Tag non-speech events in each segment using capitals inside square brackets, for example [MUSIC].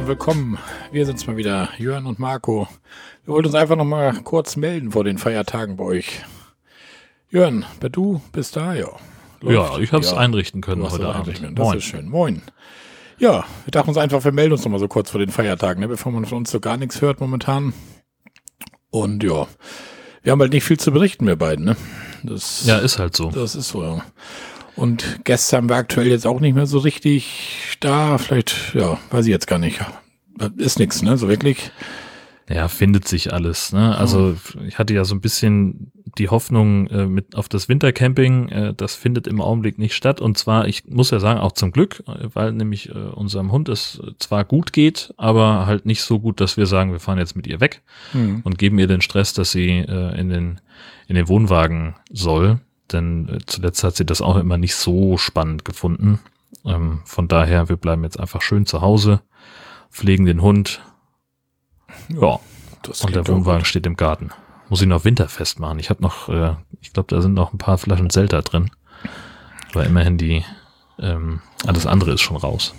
Herzlich willkommen. Wir sind's mal wieder, Jörn und Marco. Wir wollten uns einfach noch mal kurz melden vor den Feiertagen bei euch. Jörn, du bist da, ja. Läuft. Ja, ich habe es ja. einrichten können heute Abend. Das Moin. ist schön. Moin. Ja, wir dachten uns einfach, wir melden uns noch mal so kurz vor den Feiertagen, ne, bevor man von uns so gar nichts hört momentan. Und ja, wir haben halt nicht viel zu berichten, wir beiden, ne? Das, ja, ist halt so. Das ist so, ja. Und gestern war aktuell jetzt auch nicht mehr so richtig da. Vielleicht, ja, weiß ich jetzt gar nicht. Ist nichts, ne? So wirklich. Ja, findet sich alles. Ne? Also ich hatte ja so ein bisschen die Hoffnung äh, mit auf das Wintercamping. Äh, das findet im Augenblick nicht statt. Und zwar, ich muss ja sagen, auch zum Glück, weil nämlich äh, unserem Hund es zwar gut geht, aber halt nicht so gut, dass wir sagen, wir fahren jetzt mit ihr weg mhm. und geben ihr den Stress, dass sie äh, in den in den Wohnwagen soll. Denn äh, zuletzt hat sie das auch immer nicht so spannend gefunden. Ähm, von daher, wir bleiben jetzt einfach schön zu Hause, pflegen den Hund, ja. Und der Wohnwagen steht im Garten. Muss ich noch winterfest machen. Ich habe noch, äh, ich glaube, da sind noch ein paar Flaschen Zelda drin. Aber immerhin die, ähm, alles andere ist schon raus.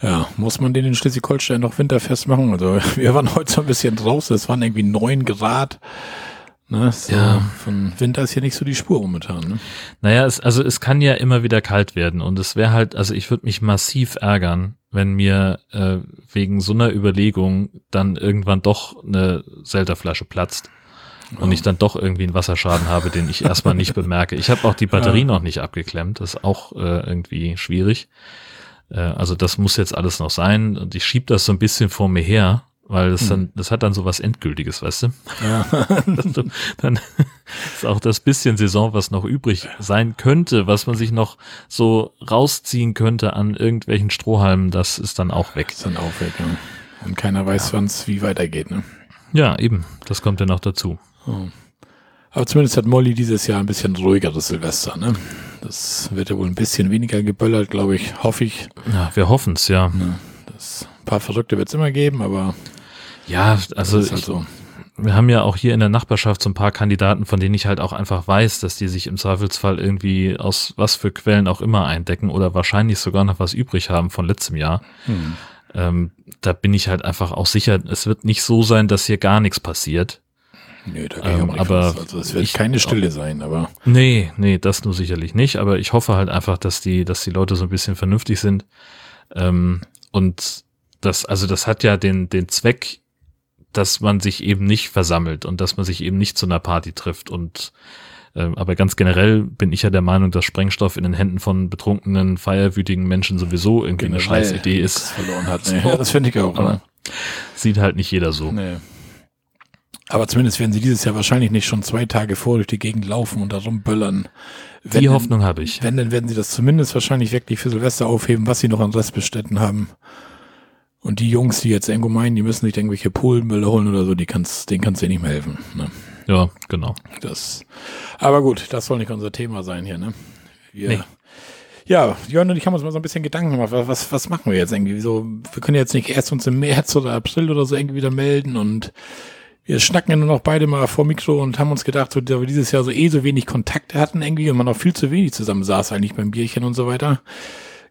Ja, muss man den in Schleswig-Holstein noch winterfest machen? Also [LAUGHS] wir waren heute so ein bisschen draußen, es waren irgendwie neun Grad. Ne, so ja. Von Winter ist hier nicht so die Spur momentan. Ne? Naja, es, also es kann ja immer wieder kalt werden und es wäre halt, also ich würde mich massiv ärgern, wenn mir äh, wegen so einer Überlegung dann irgendwann doch eine Zelda-Flasche platzt und ich dann doch irgendwie einen Wasserschaden habe, den ich erstmal nicht [LAUGHS] bemerke. Ich habe auch die Batterie ja. noch nicht abgeklemmt, das ist auch äh, irgendwie schwierig. Äh, also das muss jetzt alles noch sein und ich schieb das so ein bisschen vor mir her, weil das dann, hm. das hat dann so was Endgültiges, weißt du? Ja. [LAUGHS] du dann [LAUGHS] ist auch das bisschen Saison, was noch übrig sein könnte, was man sich noch so rausziehen könnte an irgendwelchen Strohhalmen, das ist dann auch weg. Ist dann auch weg, ja. Und keiner weiß, ja. wann es wie weitergeht, ne? Ja, eben. Das kommt ja noch dazu. Oh. Aber zumindest hat Molly dieses Jahr ein bisschen ruhigeres Silvester, ne? Das wird ja wohl ein bisschen weniger geböllert, glaube ich, hoffe ich. Ja, wir hoffen es, ja. ja das, ein paar Verrückte wird es immer geben, aber ja, also halt ich, so. wir haben ja auch hier in der Nachbarschaft so ein paar Kandidaten, von denen ich halt auch einfach weiß, dass die sich im Zweifelsfall irgendwie aus was für Quellen auch immer eindecken oder wahrscheinlich sogar noch was übrig haben von letztem Jahr. Hm. Ähm, da bin ich halt einfach auch sicher, es wird nicht so sein, dass hier gar nichts passiert. Nee, da ähm, aber also es wird ich, keine Stille sein, aber. Nee, nee, das nur sicherlich nicht, aber ich hoffe halt einfach, dass die, dass die Leute so ein bisschen vernünftig sind. Ähm, und das, also das hat ja den, den Zweck, dass man sich eben nicht versammelt und dass man sich eben nicht zu einer Party trifft und äh, aber ganz generell bin ich ja der Meinung, dass Sprengstoff in den Händen von betrunkenen, feierwütigen Menschen sowieso irgendwie generell eine scheiß Idee ist. Verloren hat. [LAUGHS] Nee, so. Das finde ich auch. Aber sieht halt nicht jeder so. Nee. Aber zumindest werden sie dieses Jahr wahrscheinlich nicht schon zwei Tage vor durch die Gegend laufen und da rumböllern. Wenn die Hoffnung habe ich. Wenn, dann werden sie das zumindest wahrscheinlich wirklich für Silvester aufheben, was sie noch an Restbestätten haben. Und die Jungs, die jetzt irgendwo meinen, die müssen sich irgendwelche Polenmülle holen oder so, die kannst, denen kannst du ja nicht mehr helfen. Ne? Ja, genau. Das, aber gut, das soll nicht unser Thema sein hier, ne? Wir, nee. Ja, Jörn und ich haben uns mal so ein bisschen Gedanken gemacht, was, was machen wir jetzt irgendwie? So, wir können jetzt nicht erst uns im März oder April oder so irgendwie wieder melden und wir schnacken ja nur noch beide mal vor Mikro und haben uns gedacht, so, da wir dieses Jahr so eh so wenig Kontakte hatten irgendwie und man auch viel zu wenig zusammen saß eigentlich beim Bierchen und so weiter,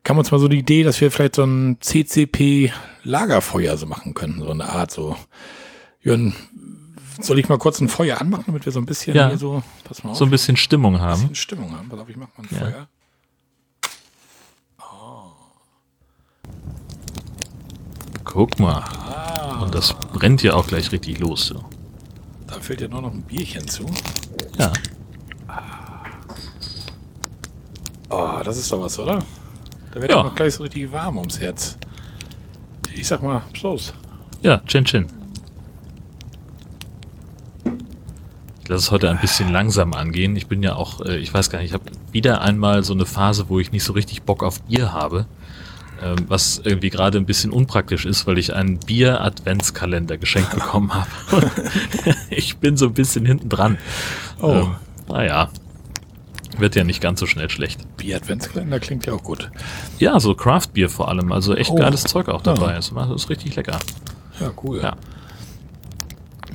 kam uns mal so die Idee, dass wir vielleicht so ein CCP-Lagerfeuer so machen könnten, so eine Art so. Jörn, soll ich mal kurz ein Feuer anmachen, damit wir so ein bisschen ja, so, pass mal auf, so ein bisschen Stimmung haben. Ein bisschen Stimmung haben. Pass auf, ich mach mal ein ja. Feuer. Oh. Guck mal. Ah. Und das brennt ja auch gleich richtig los. So. Da fällt ja nur noch ein Bierchen zu. Ja. Oh, das ist doch was, oder? Da wird ja. noch gleich so richtig warm ums Herz. Ich sag mal, Prost. Ja, Chin Chin. Ich lasse es heute ein bisschen langsam angehen. Ich bin ja auch, äh, ich weiß gar nicht, ich habe wieder einmal so eine Phase, wo ich nicht so richtig Bock auf Bier habe. Ähm, was irgendwie gerade ein bisschen unpraktisch ist, weil ich einen Bier-Adventskalender geschenkt bekommen habe. [LAUGHS] [LAUGHS] ich bin so ein bisschen hinten dran. Oh. Ähm, naja, wird ja nicht ganz so schnell schlecht. Bier-Adventskalender klingt ja auch gut. Ja, so Craft-Bier vor allem. Also echt oh. geiles Zeug auch dabei. Ja. Das ist richtig lecker. Ja, cool. Ja.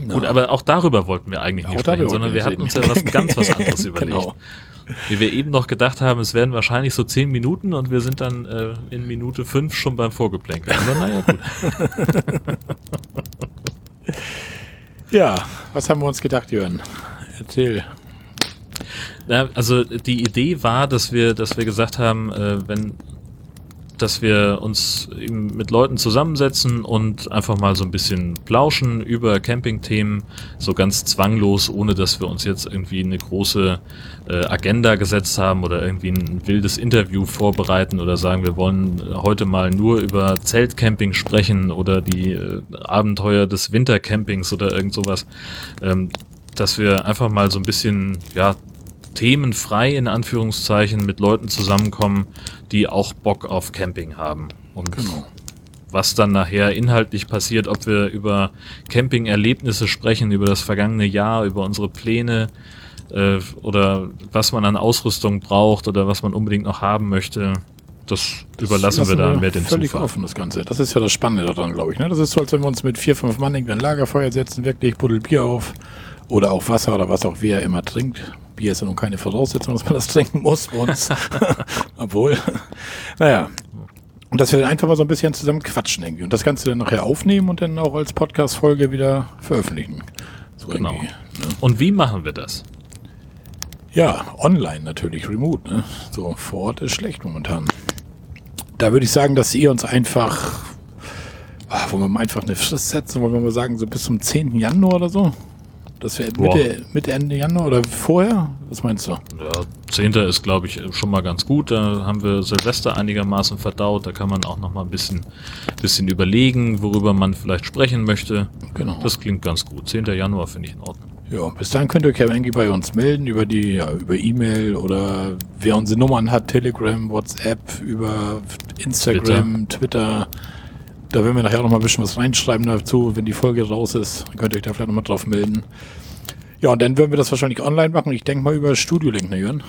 Gut, aber auch darüber wollten wir eigentlich nicht Auch darüber sprechen, sondern wir wir hatten uns ja was ganz was [LAUGHS] anderes überlegt. Genau. Wie wir eben noch gedacht haben, es werden wahrscheinlich so zehn Minuten und wir sind dann äh, in Minute fünf schon beim Vorgeplänkel. Aber naja, gut. [LAUGHS] Ja, was haben wir uns gedacht, Jörn? Erzähl. Ja, also die Idee war, dass wir, dass wir gesagt haben, äh, wenn, dass wir uns eben mit Leuten zusammensetzen und einfach mal so ein bisschen plauschen über Campingthemen, so ganz zwanglos, ohne dass wir uns jetzt irgendwie eine große äh, Agenda gesetzt haben oder irgendwie ein wildes Interview vorbereiten oder sagen, wir wollen heute mal nur über Zeltcamping sprechen oder die äh, Abenteuer des Wintercampings oder irgend sowas. Ähm, dass wir einfach mal so ein bisschen, ja, themenfrei in Anführungszeichen mit Leuten zusammenkommen, die auch Bock auf Camping haben. Und Genau. was dann nachher inhaltlich passiert, ob wir über Camping-Erlebnisse sprechen, über das vergangene Jahr, über unsere Pläne äh, oder was man an Ausrüstung braucht oder was man unbedingt noch haben möchte, das überlassen wir dann mehr den völlig Zufall. offen, das Ganze. Das ist ja das Spannende daran, glaube ich. Ne? Das ist so, als wenn wir uns mit vier, fünf Mann irgendwie ein Lagerfeuer setzen, wirklich Buddel Bier auf oder auch Wasser oder was auch wer immer trinkt. Bier ist ja nun keine Voraussetzung, dass man das [LAUGHS] trinken muss. [LAUGHS] Obwohl, naja. Und dass wir dann einfach mal so ein bisschen zusammen quatschen irgendwie und das Ganze dann nachher aufnehmen und dann auch als Podcast-Folge wieder veröffentlichen. So Genau. Ne? Und wie machen wir das? Ja, online natürlich, remote. Ne? So, vor Ort ist schlecht momentan. Da würde ich sagen, dass ihr uns einfach, ah, wollen wir mal einfach eine Frist setzen, wollen wir mal sagen, so bis zum 10. Januar oder so? Das wäre. Mitte, Mitte, Ende Januar oder vorher? Was meinst du? Ja, 10. ist, glaube ich, schon mal ganz gut. Da haben wir Silvester einigermaßen verdaut. Da kann man auch noch mal ein bisschen, bisschen überlegen, worüber man vielleicht sprechen möchte. Genau. Das klingt ganz gut. 10. Januar finde ich in Ordnung. Ja, bis dahin könnt ihr euch ja irgendwie bei uns melden über die, ja, über E-Mail oder wer unsere Nummern hat, Telegram, WhatsApp, über Instagram, Twitter. Da werden wir nachher noch mal ein bisschen was reinschreiben dazu, wenn die Folge raus ist. Dann könnt ihr euch da vielleicht noch mal drauf melden. Ja, und dann würden wir das wahrscheinlich online machen. Ich denke mal über Studio Link, ne, Jörn?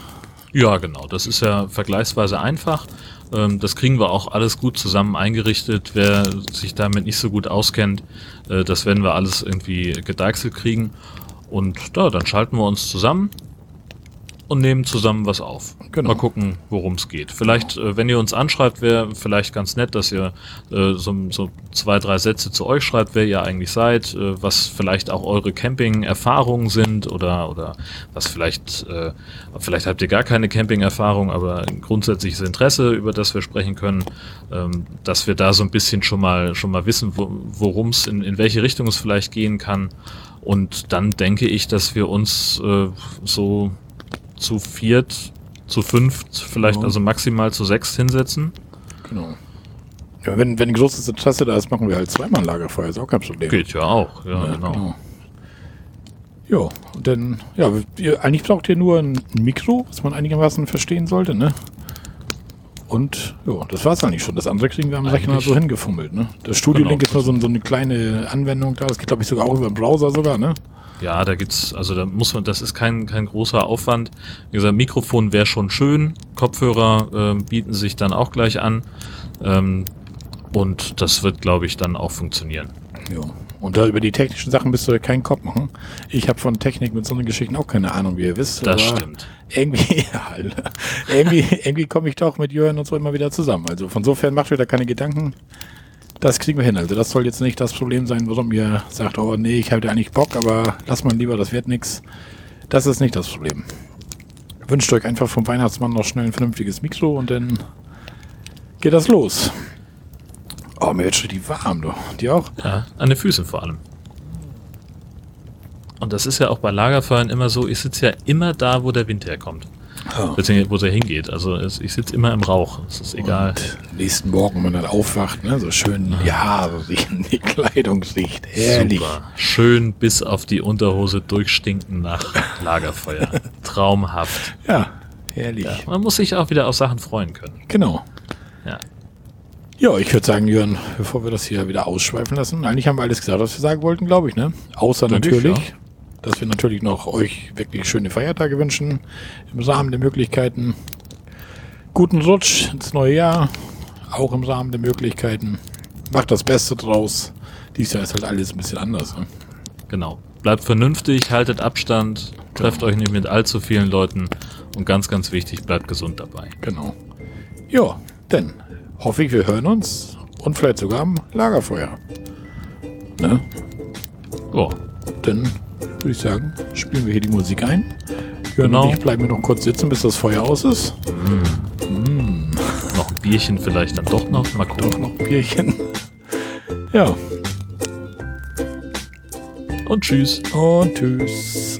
Ja, genau. Das ist ja vergleichsweise einfach. Ähm, das kriegen wir auch alles gut zusammen eingerichtet. Wer sich damit nicht so gut auskennt, äh, das werden wir alles irgendwie gedeichselt kriegen. Und da, dann schalten wir uns zusammen und nehmen zusammen was auf. Genau. Mal gucken, worum es geht. Vielleicht, äh, wenn ihr uns anschreibt, wäre vielleicht ganz nett, dass ihr äh, so, so zwei, drei Sätze zu euch schreibt, wer ihr eigentlich seid, äh, was vielleicht auch eure Camping-Erfahrungen sind oder, oder was vielleicht, äh, vielleicht habt ihr gar keine Camping-Erfahrung, aber ein grundsätzliches Interesse, über das wir sprechen können, ähm, dass wir da so ein bisschen schon mal, schon mal wissen, wo, worum es, in, in welche Richtung es vielleicht gehen kann. Und dann denke ich, dass wir uns äh, so zu viert, zu fünft, vielleicht Ja. also maximal zu sechs hinsetzen. Genau. Ja, wenn, wenn ein großes Interesse da ist, machen wir halt zweimal Lagerfeuer, ist auch kein Problem. Geht ja auch, ja, Ja, genau. Ja, und dann, ja, ihr, eigentlich braucht ihr nur ein Mikro, was man einigermaßen verstehen sollte, ne? Und ja, das war's eigentlich schon. Das andere kriegen wir am Rechner Eigentlich- so hingefummelt, ne? Das Studio Link Genau. ist nur so, so eine kleine Anwendung da. Das geht, glaube ich, sogar auch über den Browser sogar, ne? Ja, da gibt's, also da muss man, das ist kein, kein großer Aufwand. Wie gesagt, Mikrofon wäre schon schön, Kopfhörer ähm, bieten sich dann auch gleich an. Ähm, und das wird, glaube ich, dann auch funktionieren. Ja. Und da über die technischen Sachen bist du ja keinen Kopf machen. Ich habe von Technik mit so einer Geschichten auch keine Ahnung, wie ihr wisst. Das stimmt. Irgendwie, [LAUGHS] ja, irgendwie, irgendwie komme ich doch mit Jörn und so immer wieder zusammen. Also von sofern macht ihr da keine Gedanken. Das kriegen wir hin. Also das soll jetzt nicht das Problem sein, warum ihr sagt, oh nee, ich habe da eigentlich Bock, aber lass mal lieber, das wird nix. Das ist nicht das Problem. Wünscht euch einfach vom Weihnachtsmann noch schnell ein vernünftiges Mikro und dann geht das los. Oh, mir wird schon die warm, du. Die auch? Ja, an den Füßen vor allem. Und das ist ja auch bei Lagerfeuern immer so, ich sitze ja immer da, wo der Wind herkommt. Ja. Beziehungsweise wo der hingeht. Also es, ich sitze immer im Rauch. Es ist egal. Und nächsten Morgen, wenn man dann aufwacht, ne, so schön, ja, so [LAUGHS] riechen die Kleidung riecht. Herrlich. Super. Schön bis auf die Unterhose durchstinken nach [LAUGHS] Lagerfeuer. Traumhaft. Ja, herrlich. Ja, man muss sich auch wieder auf Sachen freuen können. Genau. Ja. Ja, ich würde sagen, Jörn, bevor wir das hier wieder ausschweifen lassen, eigentlich haben wir alles gesagt, was wir sagen wollten, glaube ich, ne? Außer Denke ich, natürlich, dass wir natürlich noch euch wirklich schöne Feiertage wünschen, im Rahmen der Möglichkeiten. Guten Rutsch ins neue Jahr, auch im Rahmen der Möglichkeiten. Macht das Beste draus. Dies Jahr ist halt alles ein bisschen anders. Ne? Genau. Bleibt vernünftig, haltet Abstand, trefft euch nicht mit allzu vielen Leuten und ganz, ganz wichtig, bleibt gesund dabei. Genau. Ja, denn hoffe ich, wir hören uns und vielleicht sogar am Lagerfeuer. Ne? Ja. Dann würde ich sagen, spielen wir hier die Musik ein. Jörn Genau. ich bleiben wir noch kurz sitzen, bis das Feuer aus ist. Noch ein Bierchen vielleicht dann doch noch. Mal Doch gucken. noch ein Bierchen. Ja, Und tschüss. und tschüss.